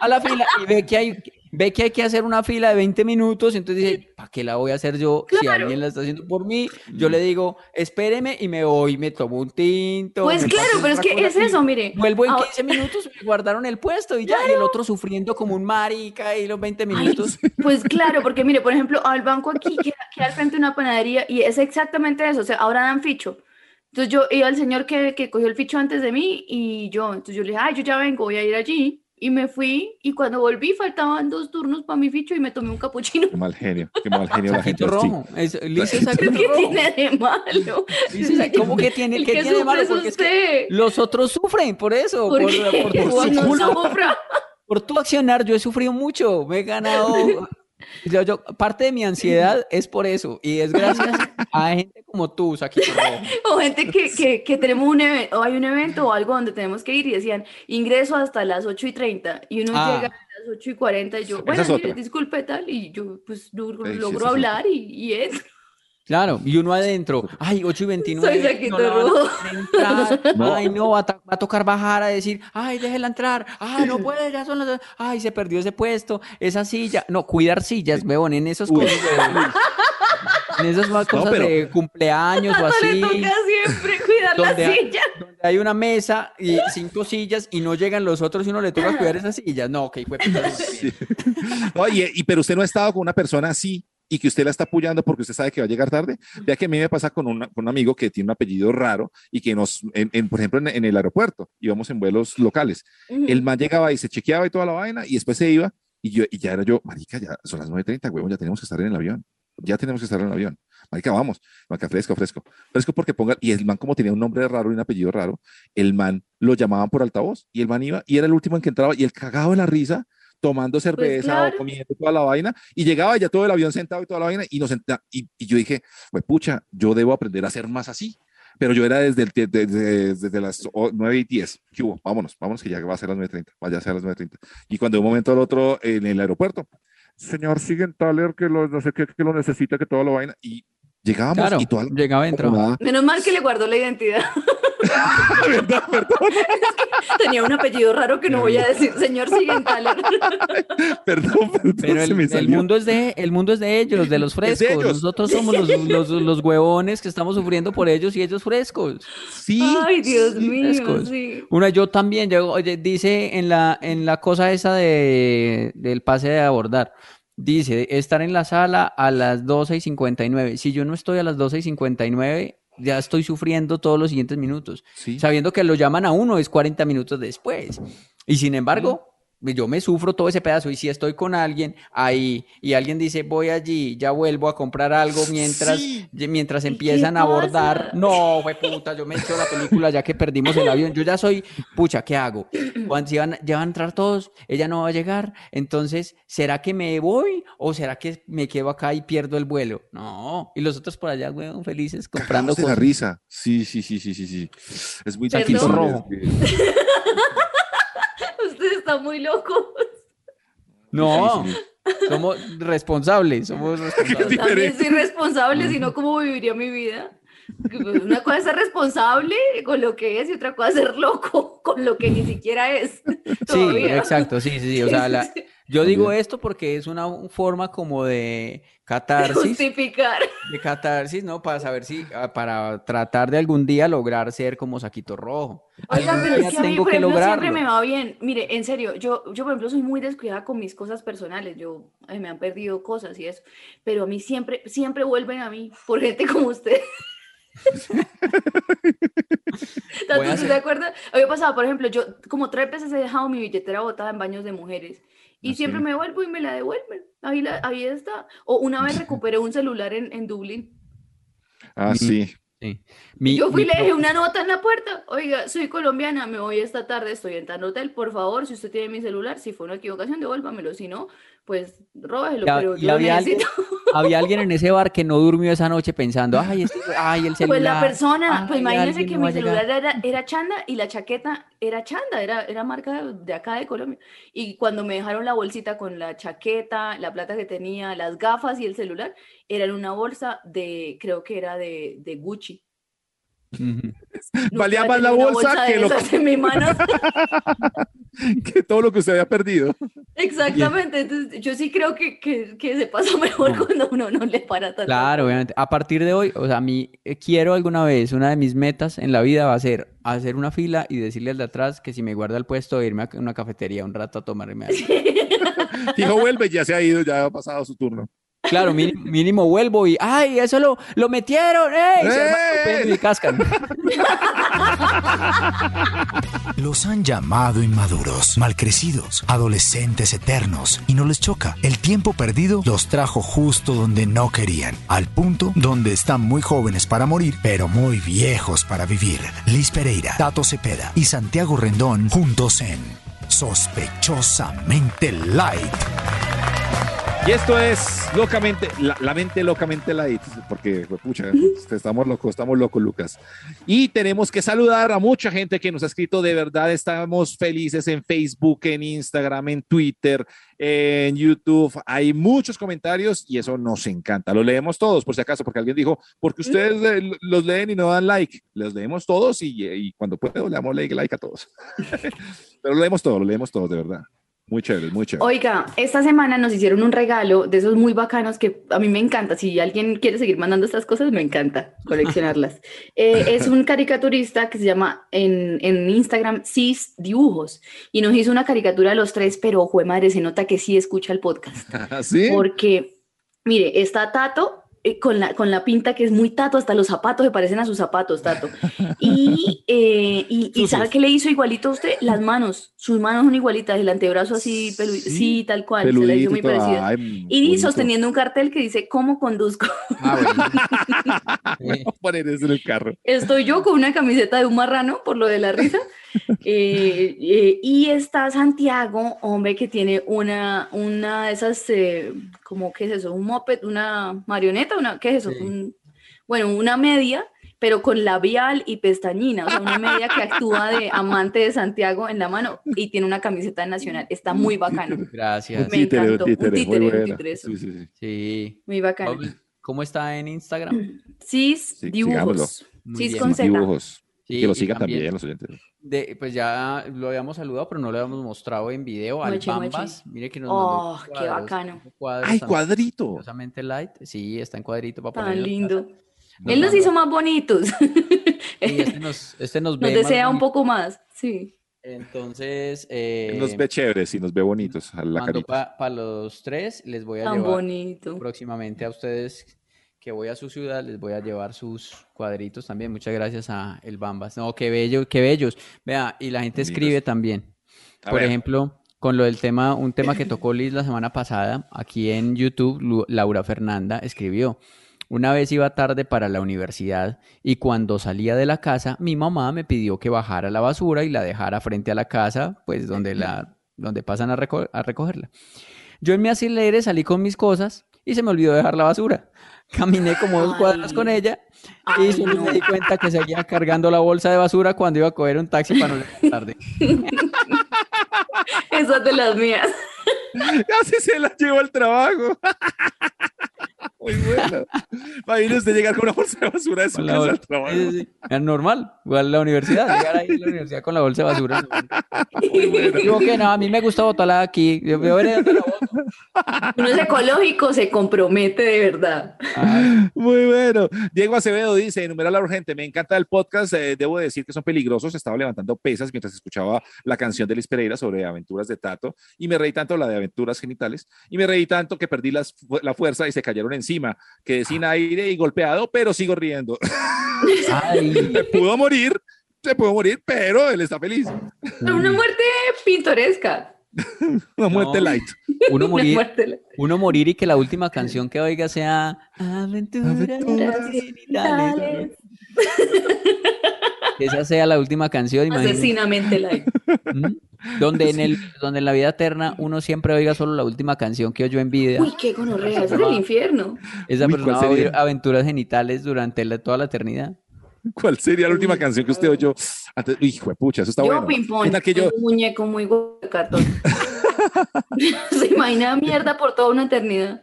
a la fila y ve que hay, ve que hay que hacer una fila de 20 minutos, y entonces dice, ¿para qué la voy a hacer yo si Claro. alguien la está haciendo por mí? Yo le digo, espéreme y me voy, me tomo un tinto. Pues claro, pero es que es eso, mire. Vuelvo en Ahora- 15 minutos, me guardaron el puesto y ya, y el otro sufriendo como un marica y los 20 minutos. Pues claro, porque mire, por ejemplo, al banco aquí queda, queda al frente de una panadería y es exactamente eso, o sea, ahora dan ficho. Entonces yo iba al señor que, que cogió el ficho antes de mí y yo, entonces yo le dije, ay, yo ya vengo, voy a ir allí. Y me fui y cuando volví faltaban dos turnos para mi ficho y me tomé un capuchino. Qué mal genio, qué mal genio la gente. Rojo. Es, Liz es ¿Pero saquito qué rojo. tiene de malo? Dice, ¿cómo que tiene, qué que tiene de malo? Porque es que usted. los otros sufren por eso, ¿Por por, qué? por- por su no. Por tu accionar, yo he sufrido mucho, me he ganado. Yo, yo- parte de mi ansiedad es por eso, y es gracias a gente como tú. O gente que, que, que tenemos un evento, o hay un evento o algo donde tenemos que ir y decían ingreso hasta las 8 y 30 y uno Ah. llega a las 8 y 40 y yo, bueno, disculpe tal, y yo pues logro, Ey, logro hablar y, y es. Claro, y uno adentro, ay, 8 y 29, Soy Saquito no la entrar, No. ay, no, va a, ta- va a tocar bajar a decir, ay, déjela entrar, ay, no puede, ya son las, ay, se perdió ese puesto, esa silla, no, cuidar sillas, weón, en esos Uy. cosas de, en esas cosas pero- de cumpleaños o No así. le toca siempre cuidar la donde, hay- silla. donde hay una mesa y cinco sillas y no llegan los otros y uno le toca cuidar esas sillas. No, de puta, Sí. No, y, y- pero usted no ha estado con una persona así y que usted la está apoyando porque usted sabe que va a llegar tarde. Vea que a mí me pasa con, una- con un amigo que tiene un apellido raro y que nos, en, en, por ejemplo, en, en el aeropuerto, íbamos en vuelos locales. El man llegaba y se chequeaba y toda la vaina y después se iba y, yo, y ya era yo, marica, ya son las 9.30, huevón, ya tenemos que estar en el avión. Ya tenemos que estar en el avión. Marica, vamos. Marica, fresco, fresco. Fresco porque ponga, y el man como tenía un nombre raro y un apellido raro, el man lo llamaban por altavoz y el man iba y era el último en que entraba y el cagado de la risa tomando cerveza Pues claro. o comiendo toda la vaina y llegaba ya todo el avión sentado y toda la vaina y nos senta- y, y yo dije, pues pucha, yo debo aprender a ser más así pero yo era desde, el, desde, desde las 9 y 10. ¿Qué hubo? Vámonos, vámonos, que ya va a ser las 9.30. Vaya a ser las 9.30. Y cuando de un momento al otro en el aeropuerto, señor, siguen Taler, que lo, no sé qué, que lo necesita, que todo lo vaina. Y llegábamos Claro, y llegaba entraba. Menos mal que le guardó la identidad. Tenía un apellido raro que no voy a decir, señor Sigentaler. Perdón, perdón, Pero el, el mundo es de, el mundo es de ellos, de los Es de frescos. Nosotros somos los, los, los huevones que estamos sufriendo por ellos y ellos frescos. Sí. Ay, Dios sí, mío, frescos. sí. Una, yo también, yo, oye, dice en la, en la cosa esa de, del pase de abordar, dice estar en la sala a las 12 y 59. Si yo no estoy a las 12 y 59, ya estoy sufriendo todos los siguientes minutos, Sí. sabiendo que lo llaman a uno es 40 minutos después. Y sin embargo, yo me sufro todo ese pedazo y si estoy con alguien ahí y alguien dice voy allí, ya vuelvo a comprar algo mientras, Sí. mientras ¿Y qué empiezan a abordar, no, fue puta, yo me echo la película ya que perdimos el avión, yo ya soy, pucha, ¿qué hago? Cuando si van, ya van a entrar todos, ella no va a llegar, entonces, ¿será que me voy o será que me quedo acá y pierdo el vuelo? No, y los otros por allá, weón, felices comprando de la cosas. risa. Sí, sí, sí, sí, sí, sí. Es muy difícil. Rojo. Usted está muy loco. No, Sí, somos responsables, somos responsables. También soy responsable, si no, ¿cómo viviría mi vida? Una cosa es ser responsable con lo que es y otra cosa es ser loco con lo que ni siquiera es. Sí, todavía. exacto, sí, sí, sí, o sea, la- Yo digo esto porque es una forma como de de catarsis, Justificar. de catarsis, ¿no? Para saber si, ah, para tratar de algún día lograr ser como Saquito Rojo. Oiga, pero es que a mí, por ejemplo, siempre me va bien. Mire, en serio, yo, yo, por ejemplo, soy muy descuidada con mis cosas personales. Yo, ay, me han perdido cosas y eso. Pero a mí siempre, siempre vuelven a mí por gente como usted. Tanto, Voy a ¿usted hacer- se acuerda? A mí me pasaba, por ejemplo, yo como tres veces he dejado mi billetera botada en baños de mujeres. Y ¿Ah, siempre me vuelvo y me la devuelven. Ahí, la, ahí está. O una vez recuperé un celular en, en Dublín. Ah, sí. Sí. Mi- Yo fui y mi le dejé una nota en la puerta. Oiga, soy colombiana, me voy esta tarde, estoy en tal hotel. Por favor, si usted tiene mi celular, si fue una equivocación, devuélvamelo. Si no, pues róbelo. Y, pero y yo lo había, alguien, había alguien en ese bar que no durmió esa noche pensando, ay, este- ay el celular. Pues la persona, pues ay, alguien que no mi a llegar". celular era, era chanda y la chaqueta era chanda, era, era marca de, de acá de Colombia. Y cuando me dejaron la bolsita con la chaqueta, la plata que tenía, las gafas y el celular, era en una bolsa de, creo que era de, de Gucci. Valía más la bolsa de que lo en mi mano. Que todo lo que usted había perdido. Exactamente, entonces yo sí creo que, que, que se pasa mejor No. cuando uno no le para tanto. Claro, obviamente. A partir de hoy, o sea, a mí eh, quiero alguna vez, una de mis metas en la vida va a ser hacer una fila y decirle al de atrás que si me guarda el puesto, irme a una cafetería un rato a tomarme algo. Dijo, vuelve, ya se ha ido, ya ha pasado su turno. Claro, mínimo, mínimo vuelvo y ¡ay, eso lo, lo metieron! ¡Ey! Se arma ¡Eh! pelo y cascan. Los han llamado inmaduros, malcrecidos, adolescentes eternos, y no les choca. El tiempo perdido los trajo justo donde no querían, al punto donde están muy jóvenes para morir, pero muy viejos para vivir. Liz Pereira, Tato Cepeda y Santiago Rendón juntos en Sospechosamente Light. Y esto es locamente, la, la mente locamente light, porque, pucha, estamos locos, estamos locos, Lucas. Y tenemos que saludar a mucha gente que nos ha escrito, de verdad estamos felices en Facebook, en Instagram, en Twitter, en YouTube. Hay muchos comentarios y eso nos encanta. Los leemos todos, por si acaso, porque alguien dijo, porque ustedes le- los leen y no dan like. Los leemos todos y, y cuando puedo le damos like, like a todos. Pero lo leemos todos, lo leemos todos, de verdad. Muy chévere, muy chévere. Oiga, esta semana nos hicieron un regalo de esos muy bacanos que a mí me encanta. Si alguien quiere seguir mandando estas cosas, me encanta coleccionarlas. Eh, es un caricaturista que se llama en, en Instagram Cis Dibujos y nos hizo una caricatura a los tres, pero jue madre, se nota que sí escucha el podcast. ¿Sí? Porque, mire, está Tato con, la, con la pinta que es muy Tato, hasta los zapatos se parecen a sus zapatos, Tato. Y, eh, y, y ¿sabe qué le hizo igualito a usted? Las manos, sus manos son igualitas, el antebrazo así, pelu- Sí, sí, tal cual, se la hizo muy. Ay, Y bonito. sosteniendo un cartel que dice, ¿cómo conduzco? Ah, bueno. Sí. Poner eso en el carro. Estoy yo con una camiseta de un marrano, por lo de la risa. Eh, eh, y está Santiago, hombre, que tiene una, una de esas, eh, como, ¿qué es eso? Un moped, una marioneta, una, ¿qué es eso? Sí. Un- bueno, una media, pero con labial y pestañina, o sea, una media que actúa de amante de Santiago en la mano y tiene una camiseta nacional. Está muy bacano. Gracias. Me encantó. Un títere, muy títere, un buena. títere, eso. Sí, sí, sí. Sí. Muy bacano. ¿Cómo está en Instagram? Cis Sí, dibujos. Muy Cis bien. con Z. Dibujos. Sí, que lo y sigan también, también- los oyentes. De, pues ya lo habíamos saludado, pero no lo habíamos mostrado en video. Al. Bambas, mire que nos Oh, mandó qué cuadros, bacano. cuadros ¡Ay, cuadrito! curiosamente light. Sí, está en cuadrito para Tan poner la lindo. Él nos hizo más bonitos. Sí, este nos, este nos Nos ve más desea un poco más. Sí. Entonces, eh, Nos ve chéveres y nos ve bonitos a la carita. para los tres. Les voy a Tan llevar bonito. próximamente a ustedes que voy a su ciudad, les voy a llevar sus cuadritos también. Muchas gracias a El Bambas. No, qué bello, qué bellos. Vea, y la gente escribe también. A Por ver. ejemplo, con lo del tema, un tema que tocó Liz la semana pasada, aquí en YouTube, Laura Fernanda escribió. Una vez iba tarde para la universidad y cuando salía de la casa, mi mamá me pidió que bajara la basura y la dejara frente a la casa, pues donde la, donde pasan a, reco- a recogerla. Yo en mi acelere salí con mis cosas y se me olvidó dejar la basura. Caminé como dos cuadras con ella y Ay, solo no. me di cuenta que seguía cargando la bolsa de basura cuando iba a coger un taxi para no llegar tarde. Esa es de las mías. Casi se la llevó al trabajo. Muy bueno. Imagínese usted llegar con una bolsa de basura de su casa al trabajo. Sí, sí, normal, igual a la universidad, llegar ahí a la universidad con la bolsa de basura. Digo que no, a mí me gusta botarla aquí. Yo, la. Uno es ecológico, se compromete de verdad. Ay, Muy bueno. Diego Acevedo dice, enumerar la urgente, me encanta el podcast, eh, debo decir que son peligrosos, estaba levantando pesas mientras escuchaba la canción de Liz Pereira sobre aventuras de Tato y me reí tanto la de aventuras genitales y me reí tanto que perdí las la fuerza y se cayeron encima, quedé sin aire y golpeado, pero sigo riendo. se pudo morir, se pudo morir, pero él está feliz. Una muerte pintoresca. Una muerte No. light. uno morir, muerte uno morir y que la última canción que oiga sea Aventuras Aventuras. Que esa sea la última canción, imagínate. asesinamente light. ¿Mm? Donde en el, donde en la vida eterna uno siempre oiga solo la última canción que oyó en vida. Uy, qué gonorrea, eso es el infierno. Esa Uy, persona ¿cuál va a oír aventuras genitales durante la- toda la eternidad. ¿Cuál sería la última canción que usted oyó? Antes, hijo de pucha, eso está yo bueno. ping-pong, ¿Qué tal que yo, un muñeco muy cartón. Se imagina mierda por toda una eternidad.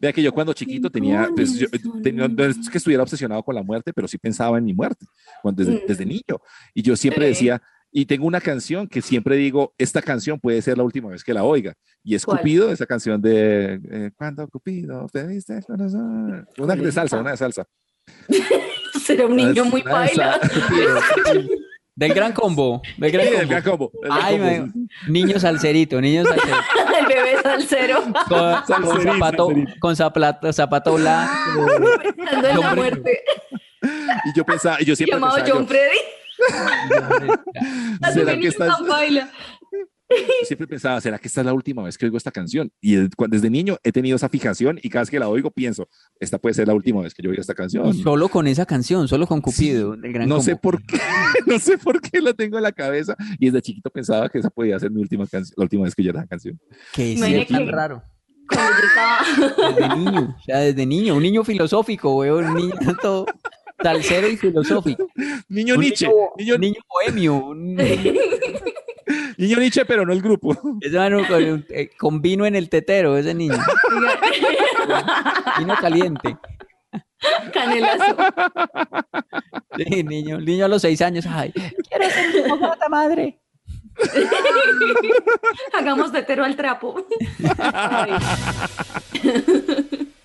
Vea que yo cuando chiquito tenía, pues, yo, tenía- no es que estuviera obsesionado con la muerte, pero sí pensaba en mi muerte cuando, desde, Mm. desde niño. Y yo siempre Sí. decía, y tengo una canción que siempre digo, esta canción puede ser la última vez que la oiga. Y es ¿Cuál? Cupido, esa canción de eh, Cuando Cupido te diste el corazón. Una de ¿Cuál es salsa, una de salsa. Será un niño muy Una de baila. salsa. Del gran combo, del gran Sí, combo. gran combo, gran Ay, combo. me- niño salserito, niño salserito. Salsero. Con, con zapato, con zapato, zapato blanco. Pensando en la muerte. Y yo pensaba, y yo siempre Llamado pensaba, yo- John Freddy. Así ¿Será que que niño estás- tan baila. Yo siempre pensaba, ¿será que esta es la última vez que oigo esta canción? Y desde, niño he tenido esa fijación y cada vez que la oigo pienso, esta puede ser la última vez que yo oiga esta canción. Solo con esa canción, solo con Cupido, del gran No sé por qué, no sé por qué la tengo en la cabeza y desde chiquito pensaba que esa podía ser mi última canción, la última vez que yo era la canción. Que sí, es tan que- raro. Cuando yo estaba. Desde niño, o sea, desde niño, un niño filosófico, weón, un niño todo salsero y filosófico. Niño Un Nietzsche, niño, niño, niño bohemio, un niño Nietzsche, pero no el grupo. ese mano con, eh, con vino en el tetero, ese niño. Vino caliente. Canelazo. Sí, niño, niño a los seis años, ay, quiero ser como madre. Hagamos tetero al trapo. Ay.